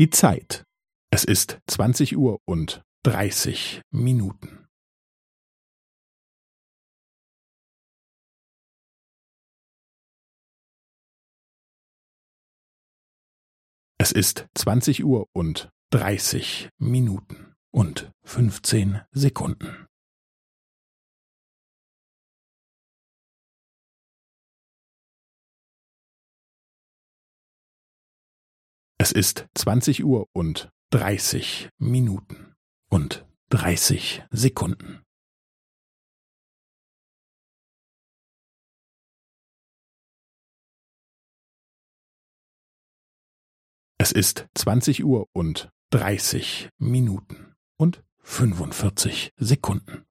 Die Zeit. Es ist zwanzig Uhr und dreißig Minuten. Es ist zwanzig Uhr und dreißig Minuten und fünfzehn Sekunden. Es ist zwanzig Uhr und dreißig Minuten und dreißig Sekunden. Es ist zwanzig Uhr und dreißig Minuten und fünfundvierzig Sekunden.